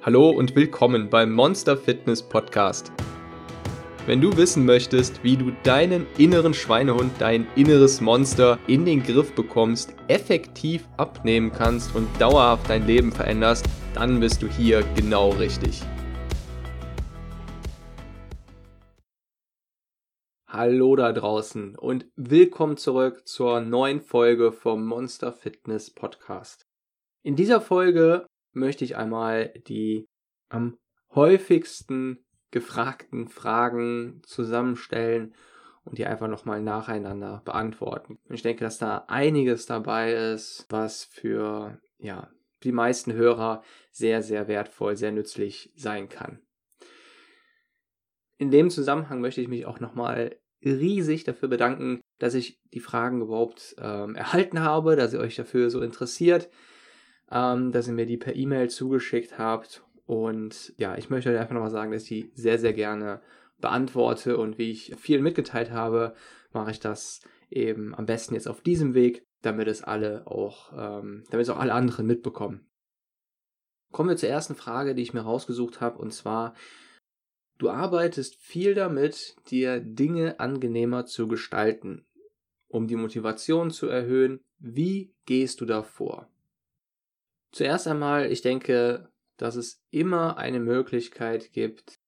Hallo und willkommen beim Monster Fitness Podcast. Wenn du wissen möchtest, wie du deinen inneren Schweinehund, dein inneres Monster in den Griff bekommst, effektiv abnehmen kannst und dauerhaft dein Leben veränderst, dann bist du hier genau richtig. Hallo da draußen und willkommen zurück zur neuen Folge vom Monster Fitness Podcast. In dieser Folge möchte ich einmal die am häufigsten gefragten Fragen zusammenstellen und die einfach nochmal nacheinander beantworten. Und ich denke, dass da einiges dabei ist, was für ja, die meisten Hörer sehr, sehr wertvoll, sehr nützlich sein kann. In dem Zusammenhang möchte ich mich auch nochmal riesig dafür bedanken, dass ich die Fragen überhaupt ähm, erhalten habe, dass ihr euch dafür so interessiert, ähm, dass ihr mir die per E-Mail zugeschickt habt und ja, ich möchte euch einfach nochmal sagen, dass ich die sehr, sehr gerne beantworte und wie ich viel mitgeteilt habe, mache ich das eben am besten jetzt auf diesem Weg, damit es alle auch, ähm, damit es auch alle anderen mitbekommen. Kommen wir zur ersten Frage, die ich mir rausgesucht habe, und zwar, du arbeitest viel damit, dir Dinge angenehmer zu gestalten, um die Motivation zu erhöhen. Wie gehst du da vor? Zuerst einmal, ich denke, dass es immer eine Möglichkeit gibt,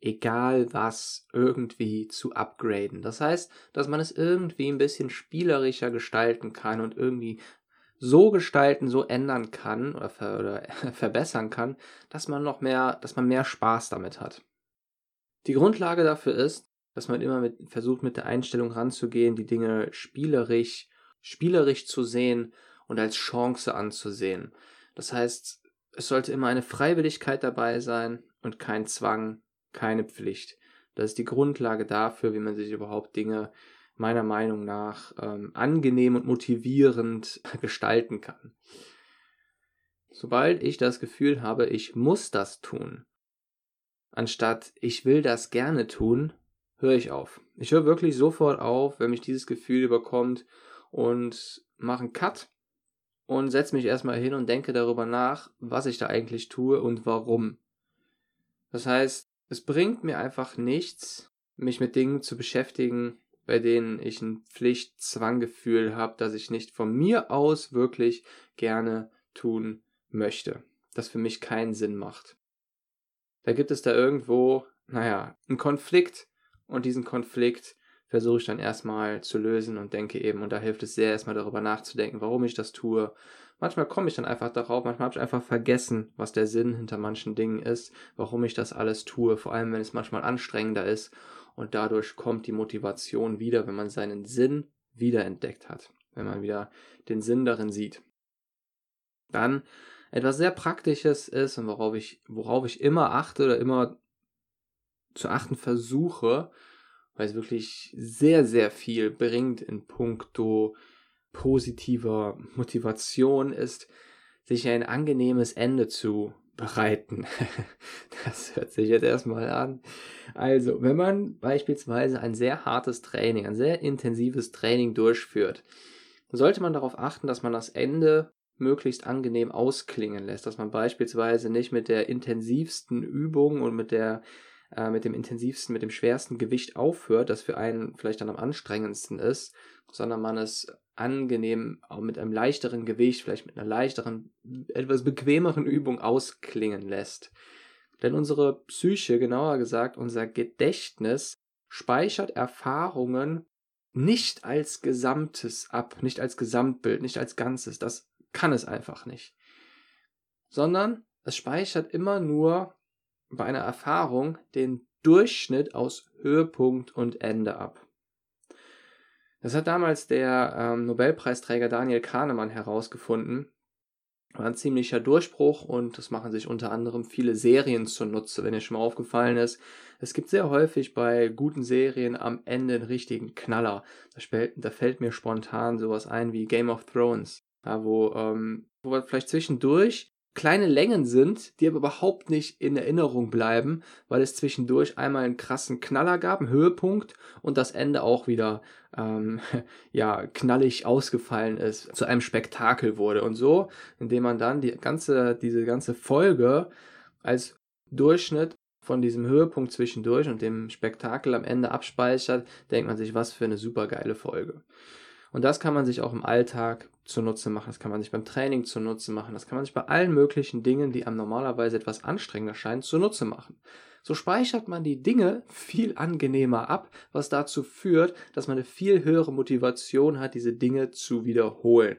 egal was, irgendwie zu upgraden. Das heißt, dass man es irgendwie ein bisschen spielerischer gestalten kann und irgendwie so gestalten, so ändern kann oder, ver oder verbessern kann, dass man noch mehr, dass man mehr Spaß damit hat. Die Grundlage dafür ist, dass man immer mit, versucht, mit der Einstellung ranzugehen, die Dinge spielerisch, spielerisch zu sehen und als Chance anzusehen. Das heißt, es sollte immer eine Freiwilligkeit dabei sein und kein Zwang, keine Pflicht. Das ist die Grundlage dafür, wie man sich überhaupt Dinge meiner Meinung nach ähm, angenehm und motivierend gestalten kann. Sobald ich das Gefühl habe, ich muss das tun, anstatt ich will das gerne tun, höre ich auf. Ich höre wirklich sofort auf, wenn mich dieses Gefühl überkommt und mache einen Cut und setze mich erstmal hin und denke darüber nach, was ich da eigentlich tue und warum. Das heißt, es bringt mir einfach nichts, mich mit Dingen zu beschäftigen, bei denen ich ein Pflicht-Zwanggefühl habe, dass ich nicht von mir aus wirklich gerne tun möchte. Das für mich keinen Sinn macht. Da gibt es da irgendwo, naja, einen Konflikt und diesen Konflikt versuche ich dann erstmal zu lösen und denke eben, und da hilft es sehr, erstmal darüber nachzudenken, warum ich das tue. Manchmal komme ich dann einfach darauf, manchmal habe ich einfach vergessen, was der Sinn hinter manchen Dingen ist, warum ich das alles tue, vor allem wenn es manchmal anstrengender ist und dadurch kommt die Motivation wieder, wenn man seinen Sinn wiederentdeckt hat, wenn man wieder den Sinn darin sieht. Dann etwas sehr Praktisches ist und worauf ich, worauf ich immer achte oder immer zu achten versuche, weil es wirklich sehr, sehr viel bringt in puncto positiver Motivation ist, sich ein angenehmes Ende zu bereiten. das hört sich jetzt erstmal an. Also, wenn man beispielsweise ein sehr hartes Training, ein sehr intensives Training durchführt, sollte man darauf achten, dass man das Ende möglichst angenehm ausklingen lässt, dass man beispielsweise nicht mit der intensivsten Übung und mit der äh, mit dem intensivsten, mit dem schwersten Gewicht aufhört, das für einen vielleicht dann am anstrengendsten ist, sondern man es angenehm auch mit einem leichteren Gewicht, vielleicht mit einer leichteren, etwas bequemeren Übung ausklingen lässt. Denn unsere Psyche, genauer gesagt, unser Gedächtnis speichert Erfahrungen nicht als Gesamtes ab, nicht als Gesamtbild, nicht als Ganzes. Das kann es einfach nicht. Sondern es speichert immer nur bei einer Erfahrung den Durchschnitt aus Höhepunkt und Ende ab. Das hat damals der ähm, Nobelpreisträger Daniel Kahnemann herausgefunden. War ein ziemlicher Durchbruch und das machen sich unter anderem viele Serien zunutze, wenn ihr schon mal aufgefallen ist. Es gibt sehr häufig bei guten Serien am Ende einen richtigen Knaller. Da, fällt, da fällt mir spontan sowas ein wie Game of Thrones, ja, wo, ähm, wo vielleicht zwischendurch kleine Längen sind, die aber überhaupt nicht in Erinnerung bleiben, weil es zwischendurch einmal einen krassen Knaller gab, einen Höhepunkt und das Ende auch wieder ähm, ja knallig ausgefallen ist, zu einem Spektakel wurde und so, indem man dann die ganze diese ganze Folge als Durchschnitt von diesem Höhepunkt zwischendurch und dem Spektakel am Ende abspeichert, denkt man sich, was für eine super geile Folge. Und das kann man sich auch im Alltag zunutze machen, das kann man sich beim Training zunutze machen, das kann man sich bei allen möglichen Dingen, die einem normalerweise etwas anstrengender scheinen, zunutze machen. So speichert man die Dinge viel angenehmer ab, was dazu führt, dass man eine viel höhere Motivation hat, diese Dinge zu wiederholen.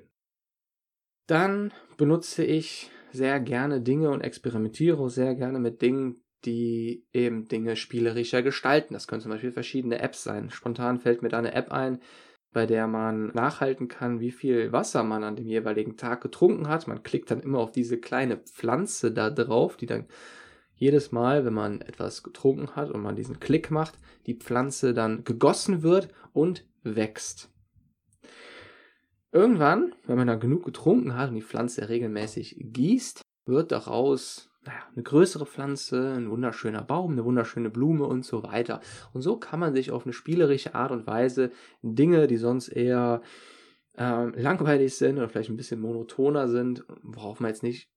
Dann benutze ich sehr gerne Dinge und experimentiere sehr gerne mit Dingen, die eben Dinge spielerischer gestalten. Das können zum Beispiel verschiedene Apps sein. Spontan fällt mir da eine App ein, bei der man nachhalten kann, wie viel Wasser man an dem jeweiligen Tag getrunken hat. Man klickt dann immer auf diese kleine Pflanze da drauf, die dann jedes Mal, wenn man etwas getrunken hat und man diesen Klick macht, die Pflanze dann gegossen wird und wächst. Irgendwann, wenn man dann genug getrunken hat und die Pflanze regelmäßig gießt, wird daraus naja, eine größere Pflanze, ein wunderschöner Baum, eine wunderschöne Blume und so weiter. Und so kann man sich auf eine spielerische Art und Weise Dinge, die sonst eher ähm, langweilig sind oder vielleicht ein bisschen monotoner sind, worauf man jetzt nicht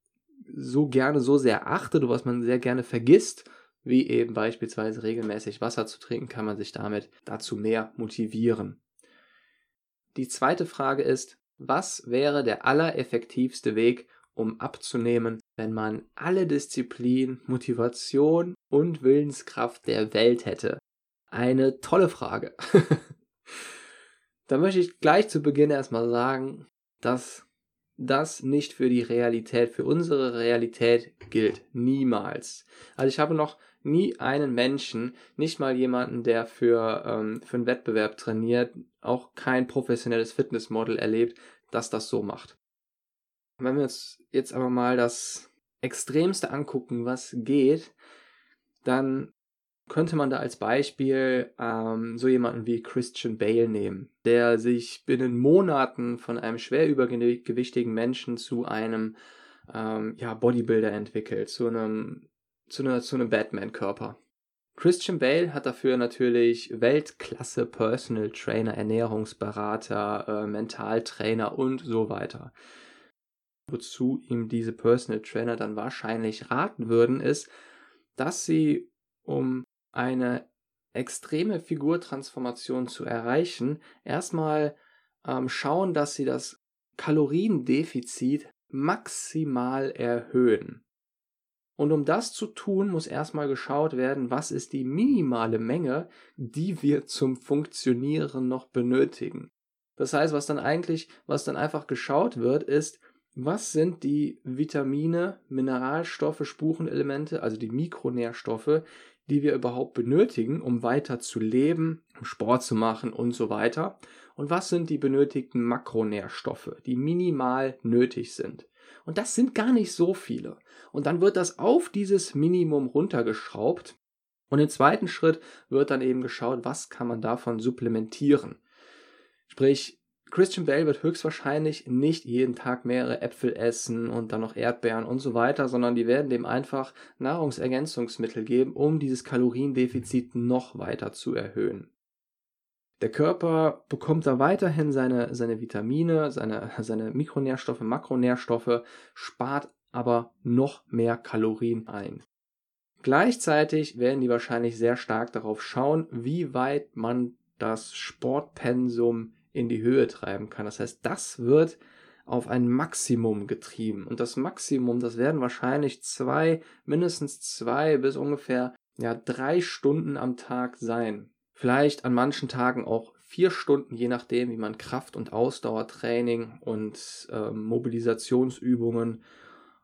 so gerne so sehr achtet oder was man sehr gerne vergisst, wie eben beispielsweise regelmäßig Wasser zu trinken, kann man sich damit dazu mehr motivieren. Die zweite Frage ist, was wäre der allereffektivste Weg, um abzunehmen, wenn man alle Disziplin, Motivation und Willenskraft der Welt hätte? Eine tolle Frage. da möchte ich gleich zu Beginn erstmal sagen, dass das nicht für die Realität, für unsere Realität gilt. Niemals. Also ich habe noch nie einen Menschen, nicht mal jemanden, der für, ähm, für einen Wettbewerb trainiert, auch kein professionelles Fitnessmodel erlebt, dass das so macht. Wenn wir uns jetzt aber mal das Extremste angucken, was geht, dann könnte man da als Beispiel ähm, so jemanden wie Christian Bale nehmen, der sich binnen Monaten von einem schwer übergewichtigen Menschen zu einem ähm, ja, Bodybuilder entwickelt, zu einem, zu, einer, zu einem Batman-Körper. Christian Bale hat dafür natürlich Weltklasse Personal Trainer, Ernährungsberater, äh, Mentaltrainer und so weiter wozu ihm diese Personal Trainer dann wahrscheinlich raten würden, ist, dass sie, um eine extreme Figurtransformation zu erreichen, erstmal ähm, schauen, dass sie das Kaloriendefizit maximal erhöhen. Und um das zu tun, muss erstmal geschaut werden, was ist die minimale Menge, die wir zum Funktionieren noch benötigen. Das heißt, was dann eigentlich, was dann einfach geschaut wird, ist, was sind die Vitamine, Mineralstoffe, Spurenelemente, also die Mikronährstoffe, die wir überhaupt benötigen, um weiter zu leben, um Sport zu machen und so weiter? Und was sind die benötigten Makronährstoffe, die minimal nötig sind? Und das sind gar nicht so viele. Und dann wird das auf dieses Minimum runtergeschraubt. Und im zweiten Schritt wird dann eben geschaut, was kann man davon supplementieren. Sprich, Christian Bale wird höchstwahrscheinlich nicht jeden Tag mehrere Äpfel essen und dann noch Erdbeeren und so weiter, sondern die werden dem einfach Nahrungsergänzungsmittel geben, um dieses Kaloriendefizit noch weiter zu erhöhen. Der Körper bekommt da weiterhin seine, seine Vitamine, seine, seine Mikronährstoffe, Makronährstoffe, spart aber noch mehr Kalorien ein. Gleichzeitig werden die wahrscheinlich sehr stark darauf schauen, wie weit man das Sportpensum in die Höhe treiben kann. Das heißt, das wird auf ein Maximum getrieben. Und das Maximum, das werden wahrscheinlich zwei, mindestens zwei bis ungefähr ja, drei Stunden am Tag sein. Vielleicht an manchen Tagen auch vier Stunden, je nachdem, wie man Kraft- und Ausdauertraining und äh, Mobilisationsübungen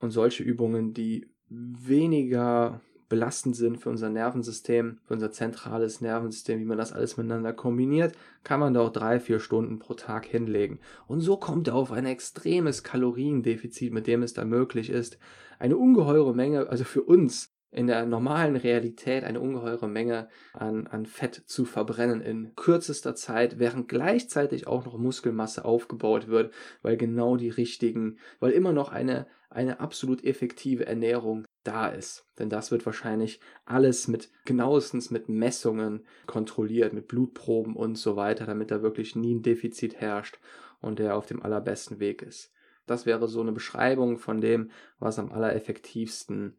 und solche Übungen, die weniger belastend sind für unser Nervensystem, für unser zentrales Nervensystem, wie man das alles miteinander kombiniert, kann man da auch drei, vier Stunden pro Tag hinlegen. Und so kommt er auf ein extremes Kaloriendefizit, mit dem es da möglich ist, eine ungeheure Menge, also für uns in der normalen Realität eine ungeheure Menge an, an Fett zu verbrennen in kürzester Zeit, während gleichzeitig auch noch Muskelmasse aufgebaut wird, weil genau die richtigen, weil immer noch eine, eine absolut effektive Ernährung da ist. Denn das wird wahrscheinlich alles mit genauestens mit Messungen kontrolliert, mit Blutproben und so weiter, damit da wirklich nie ein Defizit herrscht und der auf dem allerbesten Weg ist. Das wäre so eine Beschreibung von dem, was am allereffektivsten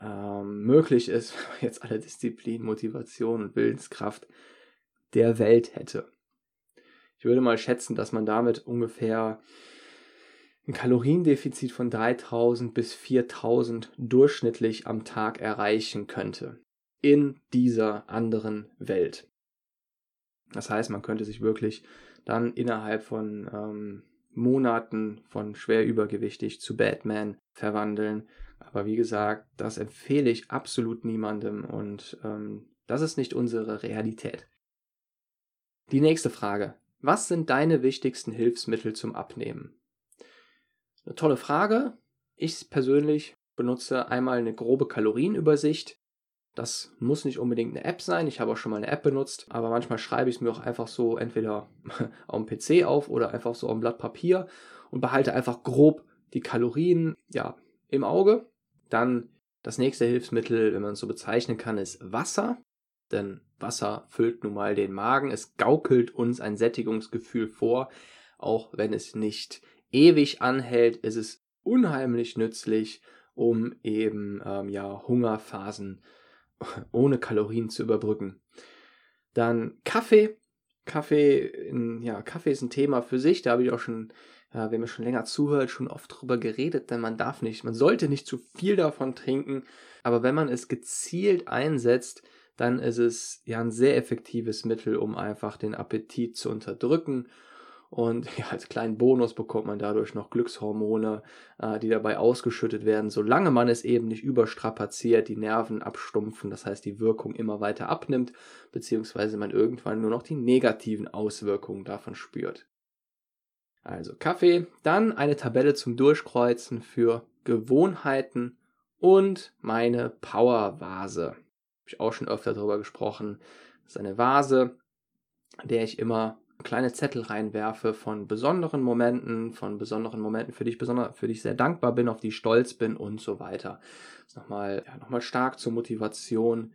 ähm, möglich ist, wenn man jetzt alle Disziplin, Motivation und Willenskraft der Welt hätte. Ich würde mal schätzen, dass man damit ungefähr ein Kaloriendefizit von 3000 bis 4000 durchschnittlich am Tag erreichen könnte. In dieser anderen Welt. Das heißt, man könnte sich wirklich dann innerhalb von ähm, Monaten von schwer übergewichtig zu Batman verwandeln. Aber wie gesagt, das empfehle ich absolut niemandem und ähm, das ist nicht unsere Realität. Die nächste Frage. Was sind deine wichtigsten Hilfsmittel zum Abnehmen? Eine tolle Frage. Ich persönlich benutze einmal eine grobe Kalorienübersicht. Das muss nicht unbedingt eine App sein. Ich habe auch schon mal eine App benutzt, aber manchmal schreibe ich es mir auch einfach so entweder auf dem PC auf oder einfach so auf dem Blatt Papier und behalte einfach grob die Kalorien ja im Auge. Dann das nächste Hilfsmittel, wenn man es so bezeichnen kann, ist Wasser. Denn Wasser füllt nun mal den Magen. Es gaukelt uns ein Sättigungsgefühl vor, auch wenn es nicht ewig anhält, ist es unheimlich nützlich, um eben ähm, ja Hungerphasen ohne Kalorien zu überbrücken. Dann Kaffee. Kaffee, ja, Kaffee ist ein Thema für sich. Da habe ich auch schon, ja, wer mir schon länger zuhört, schon oft drüber geredet, denn man darf nicht, man sollte nicht zu viel davon trinken. Aber wenn man es gezielt einsetzt, dann ist es ja ein sehr effektives Mittel, um einfach den Appetit zu unterdrücken und ja, als kleinen Bonus bekommt man dadurch noch Glückshormone, äh, die dabei ausgeschüttet werden, solange man es eben nicht überstrapaziert, die Nerven abstumpfen, das heißt die Wirkung immer weiter abnimmt, beziehungsweise man irgendwann nur noch die negativen Auswirkungen davon spürt. Also Kaffee, dann eine Tabelle zum Durchkreuzen für Gewohnheiten und meine Powervase. Habe ich auch schon öfter darüber gesprochen. Das ist eine Vase, der ich immer kleine Zettel reinwerfe von besonderen Momenten, von besonderen Momenten, für die ich besonders, für die ich sehr dankbar bin, auf die ich stolz bin und so weiter. Das nochmal, ja, nochmal stark zur Motivation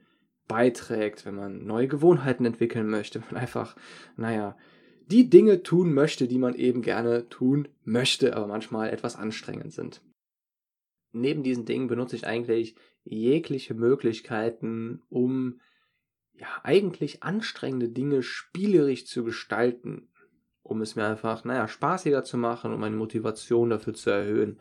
beiträgt, wenn man neue Gewohnheiten entwickeln möchte, wenn man einfach, naja, die Dinge tun möchte, die man eben gerne tun möchte, aber manchmal etwas anstrengend sind. Neben diesen Dingen benutze ich eigentlich jegliche Möglichkeiten, um ja, eigentlich anstrengende Dinge spielerisch zu gestalten, um es mir einfach, naja, spaßiger zu machen, um meine Motivation dafür zu erhöhen.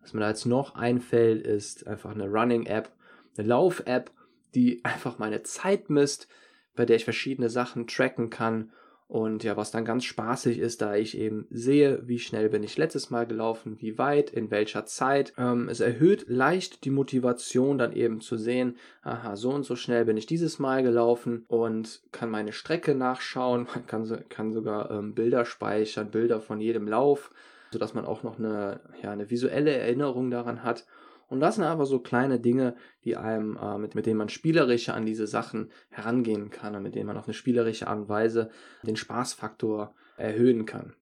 Was mir da jetzt noch einfällt, ist einfach eine Running-App, eine Lauf-App, die einfach meine Zeit misst, bei der ich verschiedene Sachen tracken kann und ja, was dann ganz spaßig ist, da ich eben sehe, wie schnell bin ich letztes Mal gelaufen, wie weit, in welcher Zeit. Ähm, es erhöht leicht die Motivation, dann eben zu sehen, aha, so und so schnell bin ich dieses Mal gelaufen und kann meine Strecke nachschauen. Man kann, kann sogar ähm, Bilder speichern, Bilder von jedem Lauf, sodass man auch noch eine, ja, eine visuelle Erinnerung daran hat. Und das sind aber so kleine Dinge, die einem, äh, mit, mit denen man spielerischer an diese Sachen herangehen kann und mit denen man auf eine spielerische Art und Weise den Spaßfaktor erhöhen kann.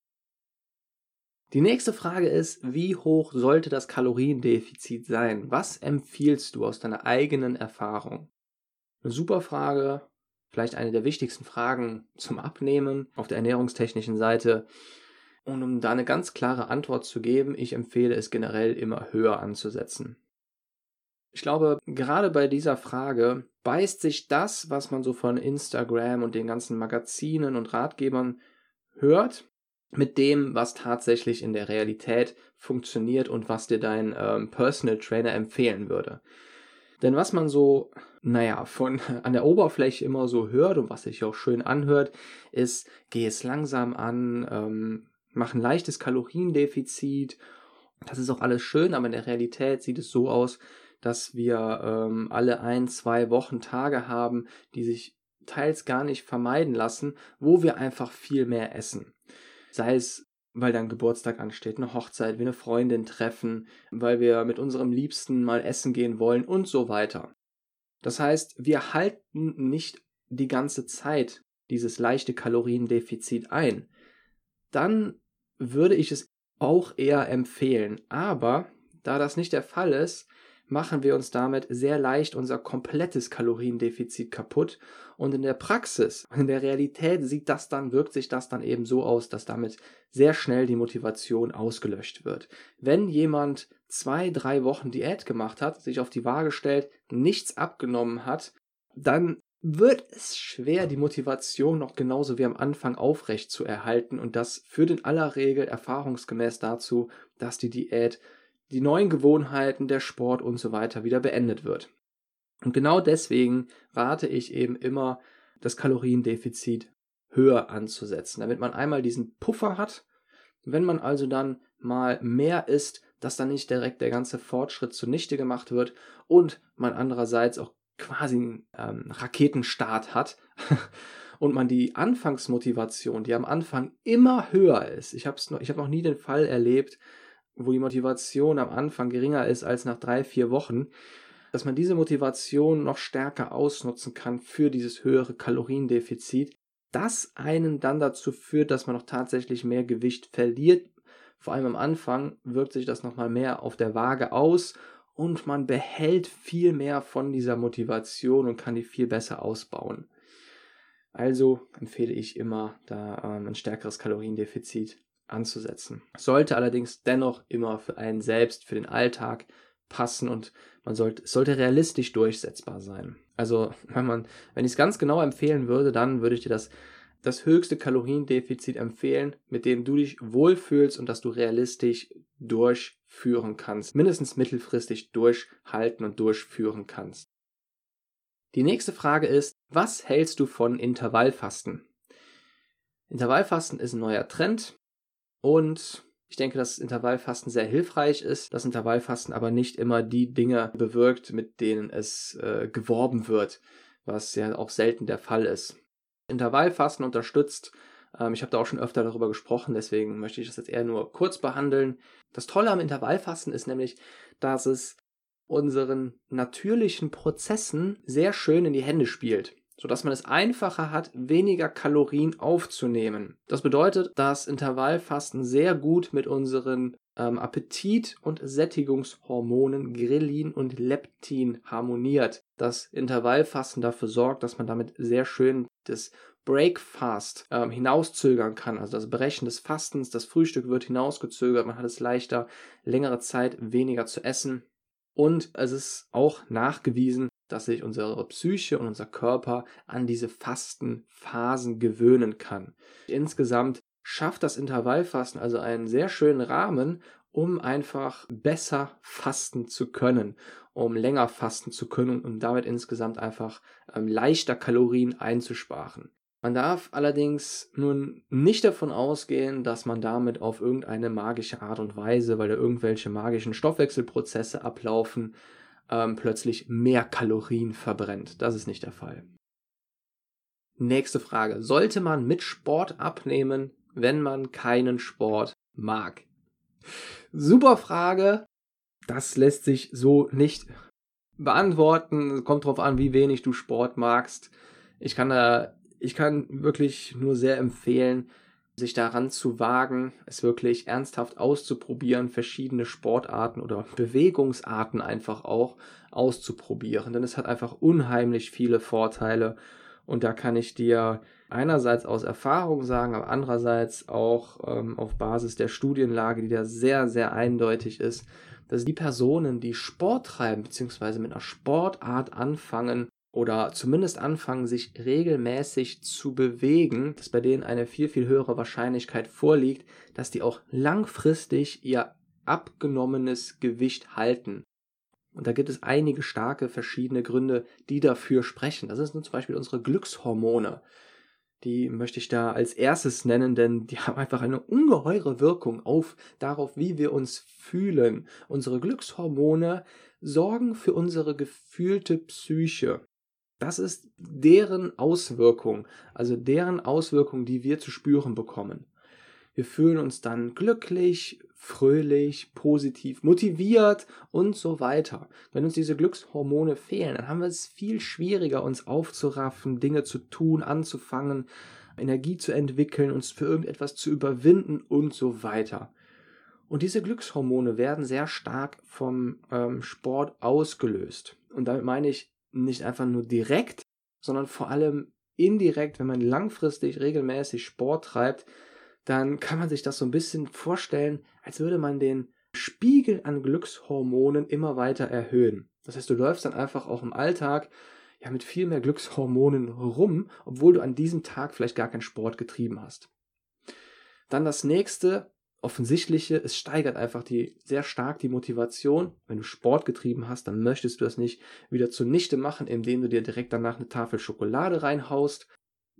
Die nächste Frage ist, wie hoch sollte das Kaloriendefizit sein? Was empfiehlst du aus deiner eigenen Erfahrung? Eine super Frage, vielleicht eine der wichtigsten Fragen zum Abnehmen auf der ernährungstechnischen Seite. Und um da eine ganz klare Antwort zu geben, ich empfehle es generell immer höher anzusetzen. Ich glaube, gerade bei dieser Frage beißt sich das, was man so von Instagram und den ganzen Magazinen und Ratgebern hört, mit dem, was tatsächlich in der Realität funktioniert und was dir dein ähm, Personal Trainer empfehlen würde. Denn was man so, naja, von an der Oberfläche immer so hört und was sich auch schön anhört, ist, geh es langsam an, ähm, mach ein leichtes Kaloriendefizit. Das ist auch alles schön, aber in der Realität sieht es so aus, dass wir ähm, alle ein, zwei Wochen Tage haben, die sich teils gar nicht vermeiden lassen, wo wir einfach viel mehr essen. Sei es, weil dann Geburtstag ansteht, eine Hochzeit, wir eine Freundin treffen, weil wir mit unserem Liebsten mal essen gehen wollen und so weiter. Das heißt, wir halten nicht die ganze Zeit dieses leichte Kaloriendefizit ein. Dann würde ich es auch eher empfehlen. Aber da das nicht der Fall ist, machen wir uns damit sehr leicht unser komplettes Kaloriendefizit kaputt. Und in der Praxis, in der Realität sieht das dann, wirkt sich das dann eben so aus, dass damit sehr schnell die Motivation ausgelöscht wird. Wenn jemand zwei, drei Wochen Diät gemacht hat, sich auf die Waage stellt, nichts abgenommen hat, dann wird es schwer, die Motivation noch genauso wie am Anfang aufrecht zu erhalten. Und das führt in aller Regel erfahrungsgemäß dazu, dass die Diät die neuen Gewohnheiten, der Sport und so weiter wieder beendet wird. Und genau deswegen rate ich eben immer, das Kaloriendefizit höher anzusetzen, damit man einmal diesen Puffer hat. Wenn man also dann mal mehr isst, dass dann nicht direkt der ganze Fortschritt zunichte gemacht wird und man andererseits auch quasi einen ähm, Raketenstart hat und man die Anfangsmotivation, die am Anfang immer höher ist. Ich habe noch, hab noch nie den Fall erlebt, wo die Motivation am Anfang geringer ist als nach drei, vier Wochen, dass man diese Motivation noch stärker ausnutzen kann für dieses höhere Kaloriendefizit, das einen dann dazu führt, dass man noch tatsächlich mehr Gewicht verliert. Vor allem am Anfang wirkt sich das nochmal mehr auf der Waage aus und man behält viel mehr von dieser Motivation und kann die viel besser ausbauen. Also empfehle ich immer, da ähm, ein stärkeres Kaloriendefizit anzusetzen. Sollte allerdings dennoch immer für einen selbst, für den Alltag passen und man sollte, sollte realistisch durchsetzbar sein. Also, wenn man, wenn ich es ganz genau empfehlen würde, dann würde ich dir das, das höchste Kaloriendefizit empfehlen, mit dem du dich wohlfühlst und das du realistisch durchführen kannst. Mindestens mittelfristig durchhalten und durchführen kannst. Die nächste Frage ist, was hältst du von Intervallfasten? Intervallfasten ist ein neuer Trend. Und ich denke, dass Intervallfasten sehr hilfreich ist, dass Intervallfasten aber nicht immer die Dinge bewirkt, mit denen es äh, geworben wird, was ja auch selten der Fall ist. Intervallfasten unterstützt, ähm, ich habe da auch schon öfter darüber gesprochen, deswegen möchte ich das jetzt eher nur kurz behandeln. Das Tolle am Intervallfasten ist nämlich, dass es unseren natürlichen Prozessen sehr schön in die Hände spielt sodass man es einfacher hat, weniger Kalorien aufzunehmen. Das bedeutet, dass Intervallfasten sehr gut mit unseren ähm, Appetit- und Sättigungshormonen Grelin und Leptin harmoniert. Das Intervallfasten dafür sorgt, dass man damit sehr schön das Breakfast ähm, hinauszögern kann, also das Brechen des Fastens, das Frühstück wird hinausgezögert, man hat es leichter, längere Zeit weniger zu essen. Und es ist auch nachgewiesen, dass sich unsere Psyche und unser Körper an diese Fastenphasen gewöhnen kann. Insgesamt schafft das Intervallfasten also einen sehr schönen Rahmen, um einfach besser fasten zu können, um länger fasten zu können und damit insgesamt einfach ähm, leichter Kalorien einzusparen. Man darf allerdings nun nicht davon ausgehen, dass man damit auf irgendeine magische Art und Weise, weil da irgendwelche magischen Stoffwechselprozesse ablaufen, ähm, plötzlich mehr Kalorien verbrennt. Das ist nicht der Fall. Nächste Frage. Sollte man mit Sport abnehmen, wenn man keinen Sport mag? Super Frage. Das lässt sich so nicht beantworten. Kommt drauf an, wie wenig du Sport magst. Ich kann da, ich kann wirklich nur sehr empfehlen, sich daran zu wagen, es wirklich ernsthaft auszuprobieren, verschiedene Sportarten oder Bewegungsarten einfach auch auszuprobieren. Denn es hat einfach unheimlich viele Vorteile. Und da kann ich dir einerseits aus Erfahrung sagen, aber andererseits auch ähm, auf Basis der Studienlage, die da sehr, sehr eindeutig ist, dass die Personen, die Sport treiben, beziehungsweise mit einer Sportart anfangen, oder zumindest anfangen, sich regelmäßig zu bewegen, dass bei denen eine viel, viel höhere Wahrscheinlichkeit vorliegt, dass die auch langfristig ihr abgenommenes Gewicht halten. Und da gibt es einige starke verschiedene Gründe, die dafür sprechen. Das sind zum Beispiel unsere Glückshormone. Die möchte ich da als erstes nennen, denn die haben einfach eine ungeheure Wirkung auf darauf, wie wir uns fühlen. Unsere Glückshormone sorgen für unsere gefühlte Psyche. Das ist deren Auswirkung, also deren Auswirkung, die wir zu spüren bekommen. Wir fühlen uns dann glücklich, fröhlich, positiv, motiviert und so weiter. Wenn uns diese Glückshormone fehlen, dann haben wir es viel schwieriger, uns aufzuraffen, Dinge zu tun, anzufangen, Energie zu entwickeln, uns für irgendetwas zu überwinden und so weiter. Und diese Glückshormone werden sehr stark vom ähm, Sport ausgelöst. Und damit meine ich nicht einfach nur direkt, sondern vor allem indirekt, wenn man langfristig regelmäßig Sport treibt, dann kann man sich das so ein bisschen vorstellen, als würde man den Spiegel an Glückshormonen immer weiter erhöhen. Das heißt, du läufst dann einfach auch im Alltag ja mit viel mehr Glückshormonen rum, obwohl du an diesem Tag vielleicht gar keinen Sport getrieben hast. Dann das nächste, offensichtliche, es steigert einfach die, sehr stark die Motivation. Wenn du Sport getrieben hast, dann möchtest du das nicht wieder zunichte machen, indem du dir direkt danach eine Tafel Schokolade reinhaust.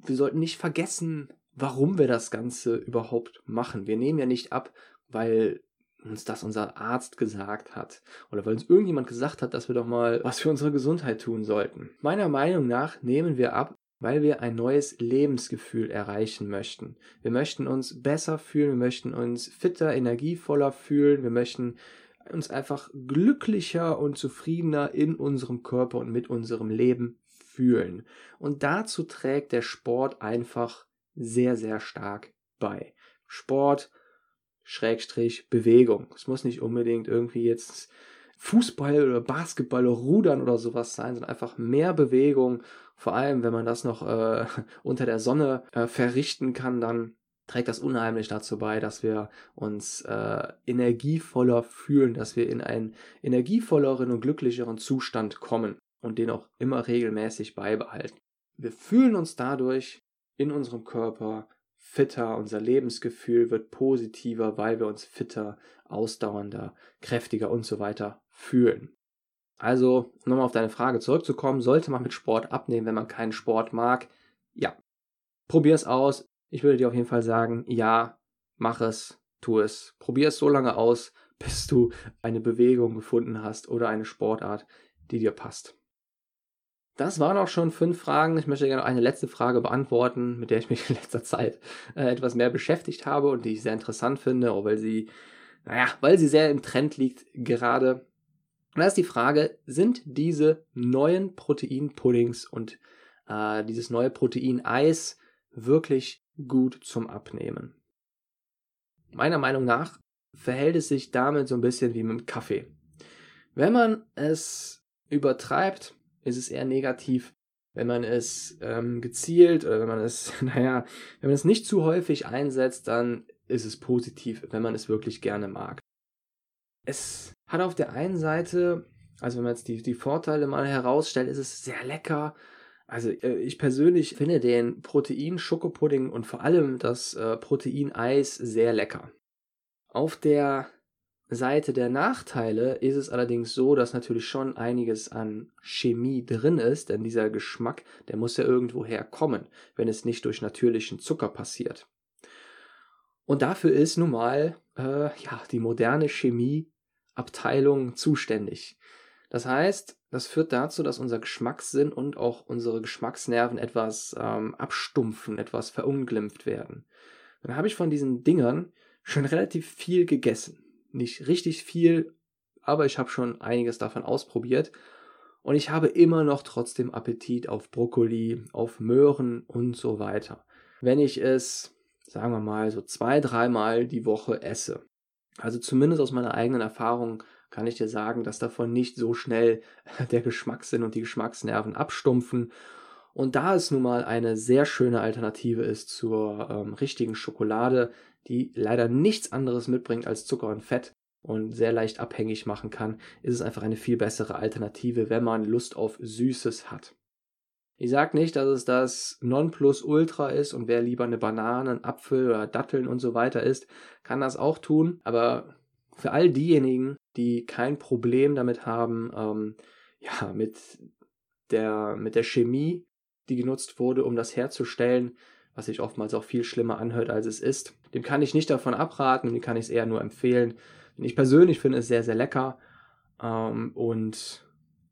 Wir sollten nicht vergessen, warum wir das Ganze überhaupt machen. Wir nehmen ja nicht ab, weil uns das unser Arzt gesagt hat oder weil uns irgendjemand gesagt hat, dass wir doch mal was für unsere Gesundheit tun sollten. Meiner Meinung nach nehmen wir ab, weil wir ein neues Lebensgefühl erreichen möchten. Wir möchten uns besser fühlen, wir möchten uns fitter, energievoller fühlen, wir möchten uns einfach glücklicher und zufriedener in unserem Körper und mit unserem Leben fühlen. Und dazu trägt der Sport einfach sehr, sehr stark bei. Sport Schrägstrich Bewegung. Es muss nicht unbedingt irgendwie jetzt Fußball oder Basketball oder Rudern oder sowas sein, sondern einfach mehr Bewegung. Vor allem, wenn man das noch äh, unter der Sonne äh, verrichten kann, dann trägt das unheimlich dazu bei, dass wir uns äh, energievoller fühlen, dass wir in einen energievolleren und glücklicheren Zustand kommen und den auch immer regelmäßig beibehalten. Wir fühlen uns dadurch in unserem Körper fitter, unser Lebensgefühl wird positiver, weil wir uns fitter, ausdauernder, kräftiger und so weiter fühlen. Also, nochmal auf deine Frage zurückzukommen, sollte man mit Sport abnehmen, wenn man keinen Sport mag? Ja. Probier es aus. Ich würde dir auf jeden Fall sagen, ja, mach es, tu es. Probier es so lange aus, bis du eine Bewegung gefunden hast oder eine Sportart, die dir passt. Das waren auch schon fünf Fragen. Ich möchte gerne noch eine letzte Frage beantworten, mit der ich mich in letzter Zeit äh, etwas mehr beschäftigt habe und die ich sehr interessant finde, weil sie, naja, weil sie sehr im Trend liegt gerade. Und da ist die Frage, sind diese neuen Proteinpuddings und äh, dieses neue Proteineis wirklich gut zum Abnehmen? Meiner Meinung nach verhält es sich damit so ein bisschen wie mit Kaffee. Wenn man es übertreibt, ist es eher negativ. Wenn man es ähm, gezielt oder wenn man es, naja, wenn man es nicht zu häufig einsetzt, dann ist es positiv, wenn man es wirklich gerne mag. Es hat auf der einen Seite, also wenn man jetzt die, die Vorteile mal herausstellt, ist es sehr lecker. Also äh, ich persönlich finde den Protein-Schokopudding und vor allem das äh, Protein-Eis sehr lecker. Auf der Seite der Nachteile ist es allerdings so, dass natürlich schon einiges an Chemie drin ist, denn dieser Geschmack, der muss ja irgendwo herkommen, wenn es nicht durch natürlichen Zucker passiert. Und dafür ist nun mal äh, ja, die moderne Chemieabteilung zuständig. Das heißt, das führt dazu, dass unser Geschmackssinn und auch unsere Geschmacksnerven etwas ähm, abstumpfen, etwas verunglimpft werden. Dann habe ich von diesen Dingern schon relativ viel gegessen nicht richtig viel, aber ich habe schon einiges davon ausprobiert. Und ich habe immer noch trotzdem Appetit auf Brokkoli, auf Möhren und so weiter. Wenn ich es, sagen wir mal, so zwei, dreimal die Woche esse. Also zumindest aus meiner eigenen Erfahrung kann ich dir sagen, dass davon nicht so schnell der Geschmackssinn und die Geschmacksnerven abstumpfen. Und da es nun mal eine sehr schöne Alternative ist zur ähm, richtigen Schokolade, die leider nichts anderes mitbringt als Zucker und Fett und sehr leicht abhängig machen kann, ist es einfach eine viel bessere Alternative, wenn man Lust auf Süßes hat. Ich sage nicht, dass es das Nonplusultra ist und wer lieber eine Banane, einen Apfel oder Datteln und so weiter isst, kann das auch tun. Aber für all diejenigen, die kein Problem damit haben, ähm, ja, mit der, mit der Chemie, die genutzt wurde, um das herzustellen, was sich oftmals auch viel schlimmer anhört, als es ist. Dem kann ich nicht davon abraten, dem kann ich es eher nur empfehlen. Denn ich persönlich finde es sehr, sehr lecker ähm, und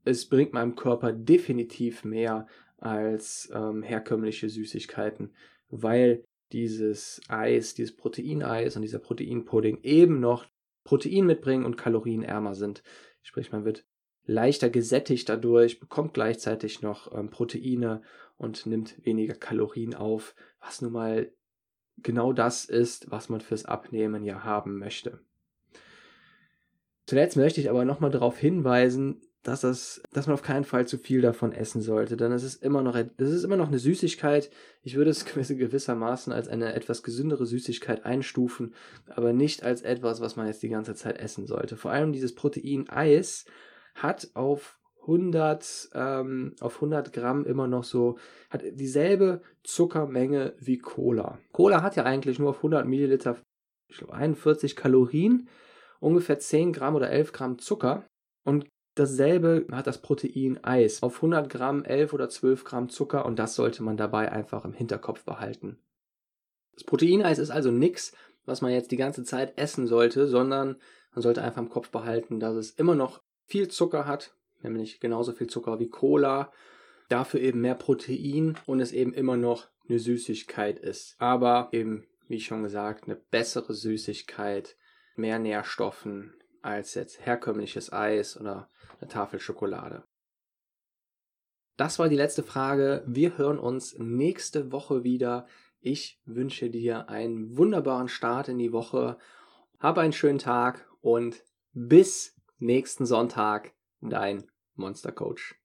es bringt meinem Körper definitiv mehr als ähm, herkömmliche Süßigkeiten, weil dieses Eis, dieses Proteineis und dieser Proteinpudding eben noch Protein mitbringen und kalorienärmer sind. Sprich, man wird leichter gesättigt dadurch, bekommt gleichzeitig noch ähm, Proteine und nimmt weniger Kalorien auf, was nun mal genau das ist, was man fürs Abnehmen ja haben möchte. Zuletzt möchte ich aber nochmal darauf hinweisen, dass, das, dass man auf keinen Fall zu viel davon essen sollte, denn es ist immer noch, es ist immer noch eine Süßigkeit. Ich würde es gewissermaßen als eine etwas gesündere Süßigkeit einstufen, aber nicht als etwas, was man jetzt die ganze Zeit essen sollte. Vor allem dieses Protein Eis hat auf 100, ähm, auf 100 Gramm immer noch so, hat dieselbe Zuckermenge wie Cola. Cola hat ja eigentlich nur auf 100 Milliliter, ich glaube 41 Kalorien, ungefähr 10 Gramm oder 11 Gramm Zucker. Und dasselbe hat das Protein Eis. Auf 100 Gramm 11 oder 12 Gramm Zucker und das sollte man dabei einfach im Hinterkopf behalten. Das Proteineis ist also nichts, was man jetzt die ganze Zeit essen sollte, sondern man sollte einfach im Kopf behalten, dass es immer noch viel Zucker hat, nämlich genauso viel Zucker wie Cola, dafür eben mehr Protein und es eben immer noch eine Süßigkeit ist. Aber eben, wie schon gesagt, eine bessere Süßigkeit, mehr Nährstoffen als jetzt herkömmliches Eis oder eine Tafel Schokolade. Das war die letzte Frage. Wir hören uns nächste Woche wieder. Ich wünsche dir einen wunderbaren Start in die Woche. Hab einen schönen Tag und bis nächsten Sonntag, dein Monster Coach.